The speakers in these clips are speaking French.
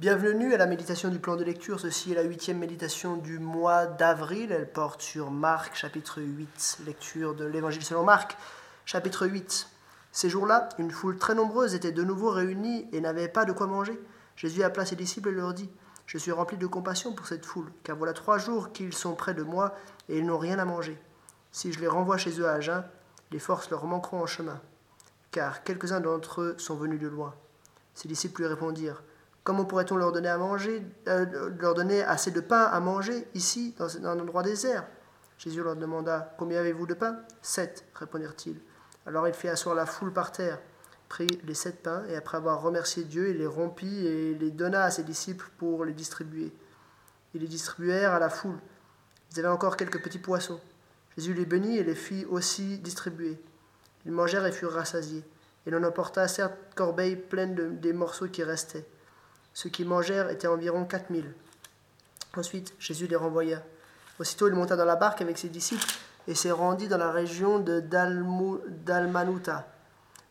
Bienvenue à la méditation du plan de lecture. Ceci est la huitième méditation du mois d'avril. Elle porte sur Marc, chapitre 8, lecture de l'évangile selon Marc, chapitre 8. Ces jours-là, une foule très nombreuse était de nouveau réunie et n'avait pas de quoi manger. Jésus appela ses disciples et leur dit Je suis rempli de compassion pour cette foule, car voilà trois jours qu'ils sont près de moi et ils n'ont rien à manger. Si je les renvoie chez eux à jeun, les forces leur manqueront en chemin, car quelques-uns d'entre eux sont venus de loin. Ses disciples lui répondirent Comment pourrait-on euh, leur donner assez de pain à manger ici, dans, un endroit désert? Jésus leur demanda Combien avez-vous de pain? Sept, répondirent-ils. Alors il fit asseoir la foule par terre, prit les sept pains, et après avoir remercié Dieu, il les rompit et les donna à ses disciples pour les distribuer. Ils les distribuèrent à la foule. Ils avaient encore quelques petits poissons. Jésus les bénit et les fit aussi distribuer. Ils mangèrent et furent rassasiés. Et l'on emporta certes corbeilles pleines des morceaux qui restaient. Ceux qui mangèrent étaient environ quatre mille. Ensuite, Jésus les renvoya. Aussitôt, il monta dans la barque avec ses disciples et s'est rendu dans la région de Dalmanuta.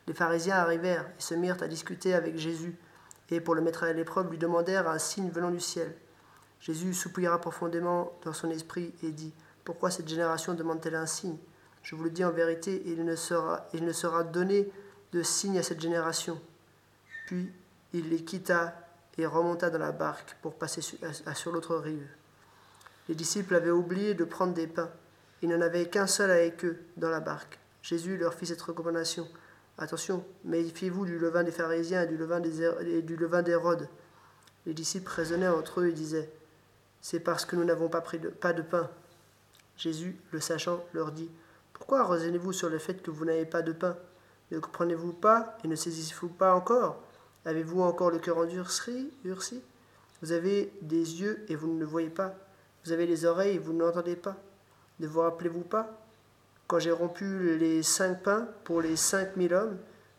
Les pharisiens arrivèrent et se mirent à discuter avec Jésus, et pour le mettre à l'épreuve, lui demandèrent un signe venant du ciel. Jésus soupira profondément dans son esprit et dit Pourquoi cette génération demande-t-elle un signe? Je vous le dis en vérité, il ne sera, il ne sera donné de signe à cette génération. Puis il les quitta et remonta dans la barque pour passer sur l'autre rive. Les disciples avaient oublié de prendre des pains. Il n'en avait qu'un seul avec eux dans la barque. Jésus leur fit cette recommandation. Attention, méfiez-vous du levain des pharisiens et du levain des, du levain d'Hérode. Les disciples raisonnaient entre eux et disaient C'est parce que nous n'avons pas pris pas de pain. Jésus, le sachant, leur dit Pourquoi raisonnez-vous sur le fait que vous n'avez pas de pain? Ne comprenez-vous pas et ne saisissez-vous pas encore? Avez-vous encore le cœur endurci Vous avez des yeux et vous ne le voyez pas. Vous avez les oreilles et vous ne l'entendez pas. Ne vous rappelez-vous pas? Quand j'ai rompu les cinq pains pour les cinq mille hommes,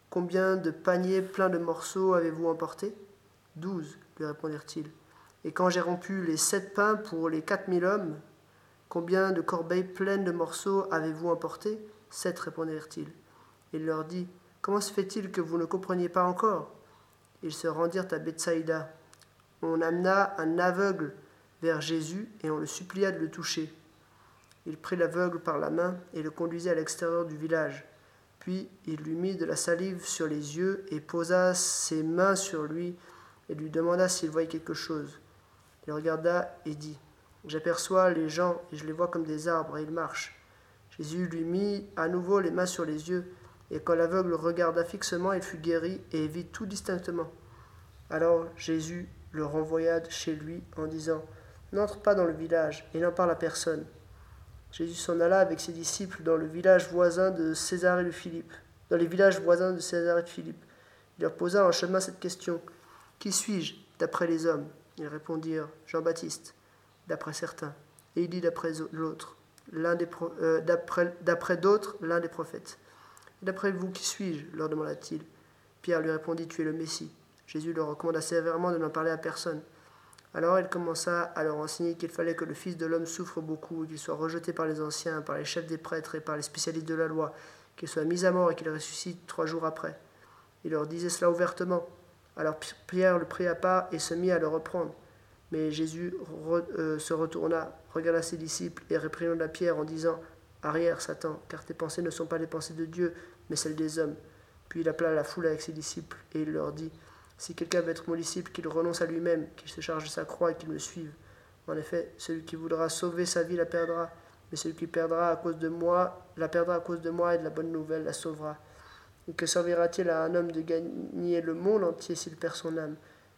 combien de paniers pleins de morceaux avez-vous emporté Douze, lui répondirent-ils. Et quand j'ai rompu les sept pains pour les quatre mille hommes, combien de corbeilles pleines de morceaux avez-vous emporté Sept, répondirent-ils. Il leur dit Comment se fait-il que vous ne compreniez pas encore? Ils se rendirent à Bethsaïda. On amena un aveugle vers Jésus et on le supplia de le toucher. Il prit l'aveugle par la main et le conduisit à l'extérieur du village. Puis il lui mit de la salive sur les yeux et posa ses mains sur lui et lui demanda s'il voyait quelque chose. Il regarda et dit J'aperçois les gens et je les vois comme des arbres et ils marchent. Jésus lui mit à nouveau les mains sur les yeux et quand l'aveugle regarda fixement, il fut guéri et vit tout distinctement. Alors Jésus le renvoya chez lui en disant N'entre pas dans le village et n'en parle à personne. Jésus s'en alla avec ses disciples dans le village voisin de César et de Philippe. Dans les villages voisins de César et de Philippe. Il leur posa en chemin cette question Qui suis-je d'après les hommes? Ils répondirent Jean-Baptiste, d'après certains. Et il dit d'après l'autre, l'un des euh, d'après d'autres, l'un des prophètes. D'après vous, qui suis-je leur demanda-t-il. Pierre lui répondit Tu es le Messie. Jésus leur recommanda sévèrement de n'en parler à personne. Alors il commença à leur enseigner qu'il fallait que le Fils de l'homme souffre beaucoup, qu'il soit rejeté par les anciens, par les chefs des prêtres et par les spécialistes de la loi, qu'il soit mis à mort et qu'il ressuscite trois jours après. Il leur disait cela ouvertement. Alors Pierre le prit à part et se mit à le reprendre. Mais Jésus euh, se retourna, regarda ses disciples et réprimanda Pierre en disant Arrière, Satan, car tes pensées ne sont pas les pensées de Dieu, mais celles des hommes. Puis il appela la foule avec ses disciples, et il leur dit Si quelqu'un veut être mon disciple, qu'il renonce à lui-même, qu'il se charge de sa croix et qu'il me suive. En effet, celui qui voudra sauver sa vie la perdra, mais celui qui perdra à cause de moi, la perdra à cause de moi et de la bonne nouvelle la sauvera. Et que servira-t-il à un homme de gagner le monde entier s'il perd son âme?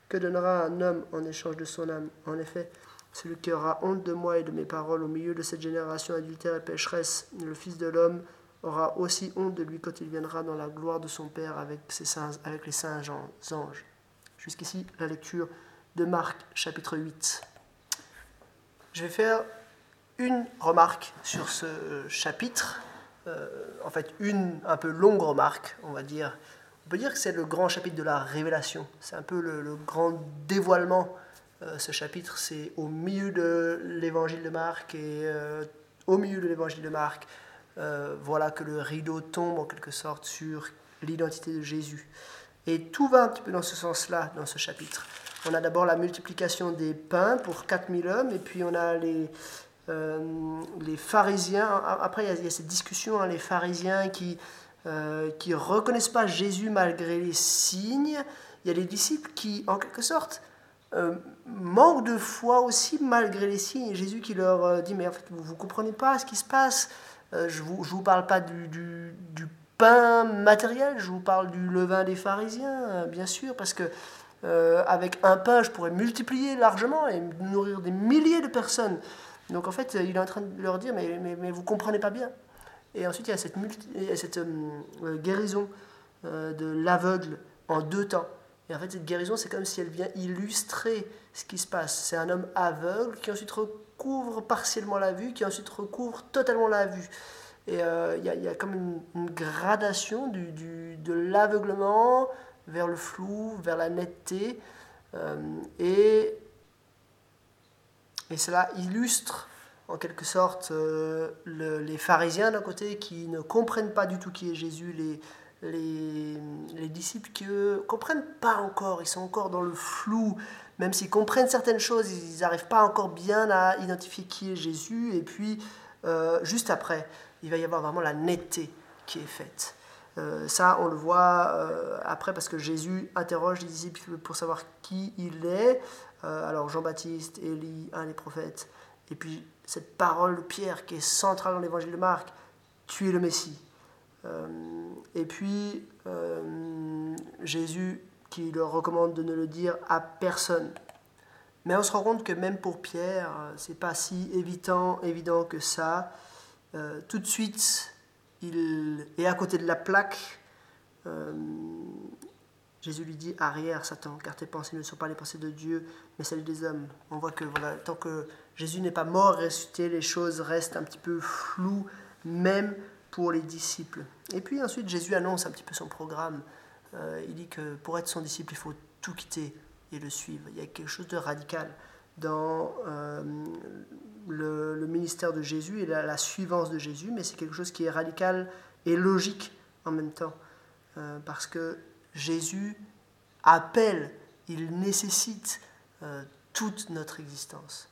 Que donnera un homme en échange de son âme? En effet, celui qui aura honte de moi et de mes paroles au milieu de cette génération adultère et pécheresse, le Fils de l'homme aura aussi honte de lui quand il viendra dans la gloire de son Père avec, ses saints, avec les saints anges. Jusqu'ici, la lecture de Marc, chapitre 8. Je vais faire une remarque sur ce chapitre, euh, en fait une un peu longue remarque, on va dire. On peut dire que c'est le grand chapitre de la révélation, c'est un peu le grand dévoilement euh, ce chapitre, c'est au milieu de l'évangile de Marc et euh, au milieu de l'évangile de Marc, euh, voilà que le rideau tombe en quelque sorte sur l'identité de Jésus. Et tout va un petit peu dans ce sens-là, dans ce chapitre. On a d'abord la multiplication des pains pour 4000 hommes, et puis on a les, les pharisiens. Après, il y, a, cette discussion, hein, les pharisiens qui qui reconnaissent pas Jésus malgré les signes. Il y a les disciples qui, en quelque sorte, euh, manque de foi aussi malgré les signes. Jésus qui leur euh, dit, mais en fait, vous ne comprenez pas ce qui se passe. Euh, je ne vous, je vous, parle pas du, du, pain matériel, je vous parle du levain des pharisiens, bien sûr, parce que avec un pain, je pourrais multiplier largement et nourrir des milliers de personnes. Donc en fait, il est en train de leur dire, mais, mais, mais vous ne comprenez pas bien. Et ensuite, il y a cette, multi, cette guérison de l'aveugle en deux temps. Et en fait, cette guérison, c'est comme si elle vient illustrer ce qui se passe. C'est un homme aveugle qui ensuite recouvre partiellement la vue, qui ensuite recouvre totalement la vue. Et euh, il y, a comme une, gradation du, du, de l'aveuglement vers le flou, vers la netteté. Euh, et, et cela illustre en quelque sorte euh, le, les pharisiens d'un côté qui ne comprennent pas du tout qui est Jésus, les, les disciples qui ne comprennent pas encore, ils sont encore dans le flou, même s'ils comprennent certaines choses, ils n'arrivent pas encore bien à identifier qui est Jésus. Et puis, euh, juste après, il va y avoir vraiment la netteté qui est faite. Euh, ça, on le voit euh, après parce que Jésus interroge les disciples pour savoir qui il est. alors Jean-Baptiste, Élie, un des prophètes. Et puis cette parole de Pierre qui est centrale dans l'évangile de Marc, tu es le Messie. Euh, et puis, euh, Jésus qui leur recommande de ne le dire à personne. Mais on se rend compte que même pour Pierre, c'est pas si évident, évident que ça. Euh, tout de suite, il est à côté de la plaque. Jésus lui dit Arrière, Satan, car tes pensées ne sont pas les pensées de Dieu, mais celles des hommes. On voit que tant que Jésus n'est pas mort, ressuscité, les choses restent un petit peu floues, même pour les disciples. Et puis ensuite, Jésus annonce un petit peu son programme. Euh, il dit que pour être son disciple, il faut tout quitter et le suivre. Il y a quelque chose de radical dans euh, le, ministère de Jésus et la, suivance de Jésus, mais c'est quelque chose qui est radical et logique en même temps. Euh, parce que Jésus appelle, il nécessite toute notre existence.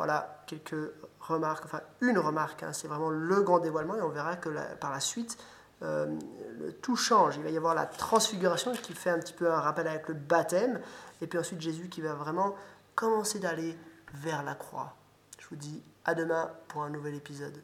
Voilà quelques remarque, enfin une remarque, hein, c'est vraiment le grand dévoilement, et on verra que par la suite, euh, tout change. Il va y avoir la transfiguration qui fait un petit peu un rappel avec le baptême, et puis ensuite Jésus qui va vraiment commencer d'aller vers la croix. Je vous dis à demain pour un nouvel épisode.